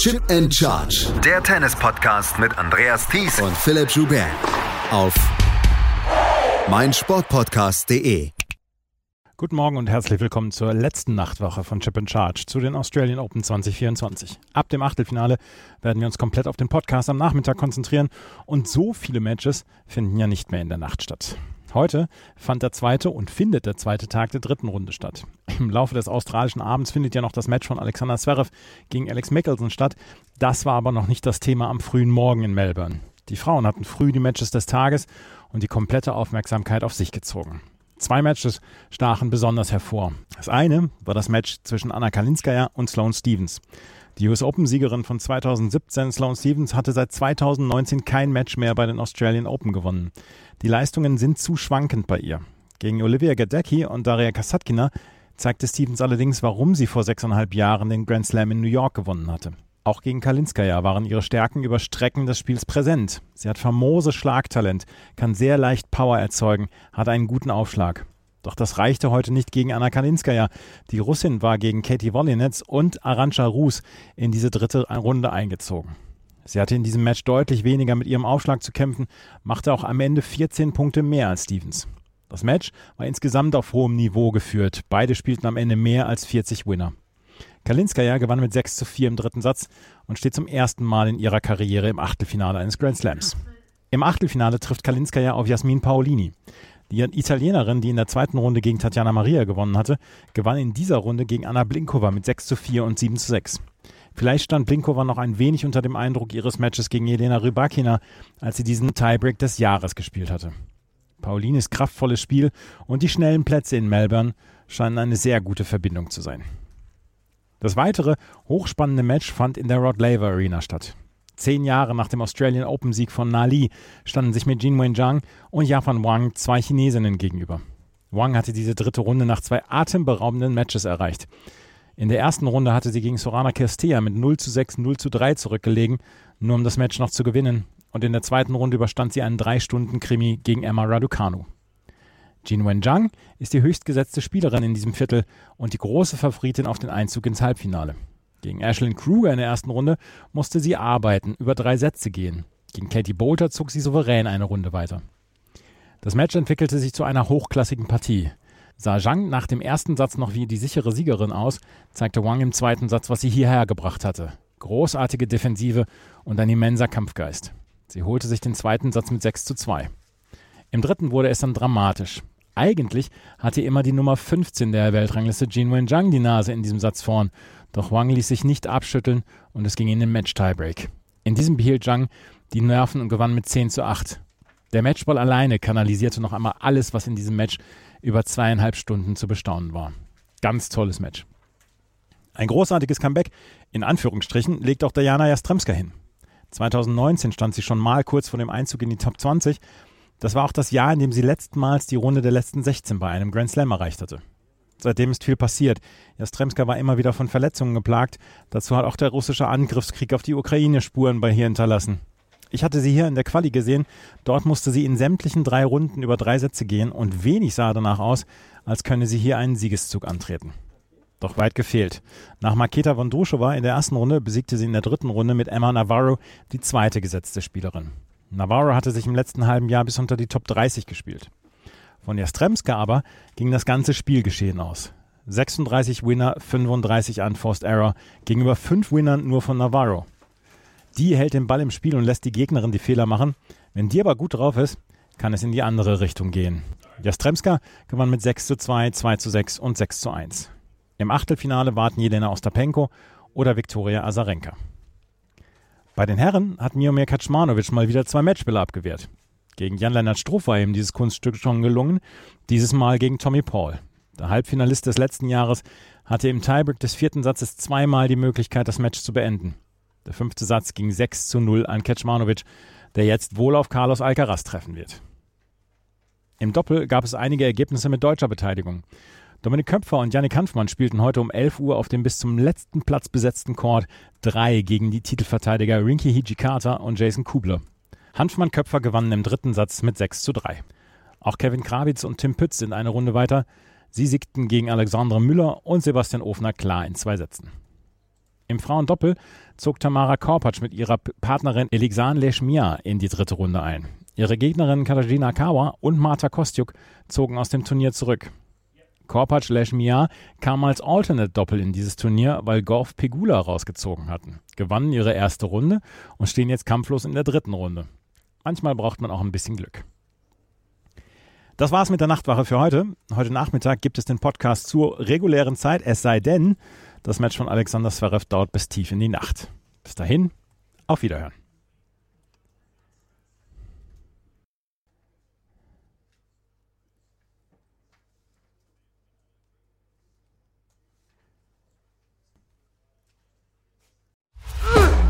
Chip and Charge. Der Tennis-Podcast mit Andreas Thies und Philipp Joubert. Auf meinsportpodcast.de. Guten Morgen und herzlich willkommen zur letzten Nachtwoche von Chip and Charge zu den Australian Open 2024. Ab dem Achtelfinale werden wir uns komplett auf den Podcast am Nachmittag konzentrieren und so viele Matches finden ja nicht mehr in der Nacht statt. Heute fand der zweite und findet der zweite Tag der dritten Runde statt. Im Laufe des australischen Abends findet ja noch das Match von Alexander Zverev gegen Alex Mickelson statt. Das war aber noch nicht das Thema am frühen Morgen in Melbourne. Die Frauen hatten früh die Matches des Tages und die komplette Aufmerksamkeit auf sich gezogen. Zwei Matches stachen besonders hervor. Das eine war das Match zwischen Anna Kalinskaya und Sloane Stevens. Die US Open-Siegerin von 2017, Sloane Stevens, hatte seit 2019 kein Match mehr bei den Australian Open gewonnen. Die Leistungen sind zu schwankend bei ihr. Gegen Olivia Gadecki und Daria Kasatkina zeigte Stevens allerdings, warum sie vor sechseinhalb Jahren den Grand Slam in New York gewonnen hatte. Auch gegen Kalinskaya waren ihre Stärken über Strecken des Spiels präsent. Sie hat famose Schlagtalent, kann sehr leicht Power erzeugen, hat einen guten Aufschlag. Doch das reichte heute nicht gegen Anna Kalinskaya. Die Russin war gegen Katie Wolinetz und Arantxa Rus in diese dritte Runde eingezogen. Sie hatte in diesem Match deutlich weniger mit ihrem Aufschlag zu kämpfen, machte auch am Ende 14 Punkte mehr als Stevens. Das Match war insgesamt auf hohem Niveau geführt. Beide spielten am Ende mehr als 40 Winner. Kalinskaya gewann mit 6 zu 4 im dritten Satz und steht zum ersten Mal in ihrer Karriere im Achtelfinale eines Grand Slams. Im Achtelfinale trifft Kalinskaya auf Jasmin Paolini. Die Italienerin, die in der zweiten Runde gegen Tatjana Maria gewonnen hatte, gewann in dieser Runde gegen Anna Blinkova mit 6 zu 4 und 7 zu 6. Vielleicht stand Blinkova noch ein wenig unter dem Eindruck ihres Matches gegen Jelena Rybakina, als sie diesen Tiebreak des Jahres gespielt hatte. Paulinis kraftvolles Spiel und die schnellen Plätze in Melbourne scheinen eine sehr gute Verbindung zu sein. Das weitere hochspannende Match fand in der Rod Laver Arena statt. Zehn Jahre nach dem Australian Open Sieg von Nali standen sich mit Jin Wenjiang und Yafan Wang zwei Chinesinnen gegenüber. Wang hatte diese dritte Runde nach zwei atemberaubenden Matches erreicht. In der ersten Runde hatte sie gegen Sorana Kirstea mit 0 zu 6, 0 zu 3 zurückgelegen, nur um das Match noch zu gewinnen. Und in der zweiten Runde überstand sie einen 3-Stunden-Krimi gegen Emma Raducanu. Jin Wenjiang ist die höchstgesetzte Spielerin in diesem Viertel und die große Favoritin auf den Einzug ins Halbfinale. Gegen Ashlyn Kruger in der ersten Runde musste sie arbeiten, über drei Sätze gehen. Gegen Katie Bolter zog sie souverän eine Runde weiter. Das Match entwickelte sich zu einer hochklassigen Partie. Sah Zhang nach dem ersten Satz noch wie die sichere Siegerin aus, zeigte Wang im zweiten Satz, was sie hierher gebracht hatte. Großartige Defensive und ein immenser Kampfgeist. Sie holte sich den zweiten Satz mit 6 zu 2. Im dritten wurde es dann dramatisch. Eigentlich hatte immer die Nummer 15 der Weltrangliste Jin Wen-Zhang die Nase in diesem Satz vorn, doch Wang ließ sich nicht abschütteln und es ging in den Match-Tiebreak. In diesem behielt Zhang die Nerven und gewann mit 10 zu 8. Der Matchball alleine kanalisierte noch einmal alles, was in diesem Match über zweieinhalb Stunden zu bestaunen war. Ganz tolles Match. Ein großartiges Comeback, in Anführungsstrichen, legt auch Diana Jastremska hin. 2019 stand sie schon mal kurz vor dem Einzug in die Top 20. Das war auch das Jahr, in dem sie letztmals die Runde der letzten 16 bei einem Grand Slam erreicht hatte. Seitdem ist viel passiert. Jastremska war immer wieder von Verletzungen geplagt. Dazu hat auch der russische Angriffskrieg auf die Ukraine Spuren bei ihr hinterlassen. Ich hatte sie hier in der Quali gesehen. Dort musste sie in sämtlichen drei Runden über drei Sätze gehen und wenig sah danach aus, als könne sie hier einen Siegeszug antreten. Doch weit gefehlt. Nach Maketa Vondrushova in der ersten Runde besiegte sie in der dritten Runde mit Emma Navarro die zweite gesetzte Spielerin. Navarro hatte sich im letzten halben Jahr bis unter die Top 30 gespielt. Von Jastremska aber ging das ganze Spielgeschehen aus. 36 Winner, 35 Unforced Error gegenüber 5 Winnern nur von Navarro. Die hält den Ball im Spiel und lässt die Gegnerin die Fehler machen. Wenn die aber gut drauf ist, kann es in die andere Richtung gehen. Jastremska gewann mit 6 zu 2, 2 zu 6 und 6 zu 1. Im Achtelfinale warten Jelena Ostapenko oder Viktoria Azarenka. Bei den Herren hat Miomir Kaczmanowicz mal wieder zwei Matchbälle abgewehrt. Gegen Jan-Lennart Struff war ihm dieses Kunststück schon gelungen, dieses Mal gegen Tommy Paul. Der Halbfinalist des letzten Jahres hatte im Tiebreak des vierten Satzes zweimal die Möglichkeit, das Match zu beenden. Der fünfte Satz ging 6 zu 0 an Kecmanovic, der jetzt wohl auf Carlos Alcaraz treffen wird. Im Doppel gab es einige Ergebnisse mit deutscher Beteiligung. Dominik Köpfer und Yannick Hanfmann spielten heute um 11 Uhr auf dem bis zum letzten Platz besetzten Court 3 gegen die Titelverteidiger Rinky Hijikata und Jason Kubler. Hanfmann-Köpfer gewannen im dritten Satz mit 6 zu 3. Auch Kevin Krawitz und Tim Pütz sind eine Runde weiter. Sie siegten gegen Alexandre Müller und Sebastian Ofner klar in zwei Sätzen. Im Frauendoppel zog Tamara Korpatsch mit ihrer Partnerin Elixan Leschmia in die dritte Runde ein. Ihre Gegnerinnen Katarzyna Kawa und Marta Kostjuk zogen aus dem Turnier zurück. Korpatsch Leschmia kam als Alternate-Doppel in dieses Turnier, weil Gorf Pegula rausgezogen hatten, gewannen ihre erste Runde und stehen jetzt kampflos in der dritten Runde. Manchmal braucht man auch ein bisschen Glück. Das war's mit der Nachtwache für heute. Heute Nachmittag gibt es den Podcast zur regulären Zeit, es sei denn, das Match von Alexander Zverev dauert bis tief in die Nacht. Bis dahin, auf Wiederhören.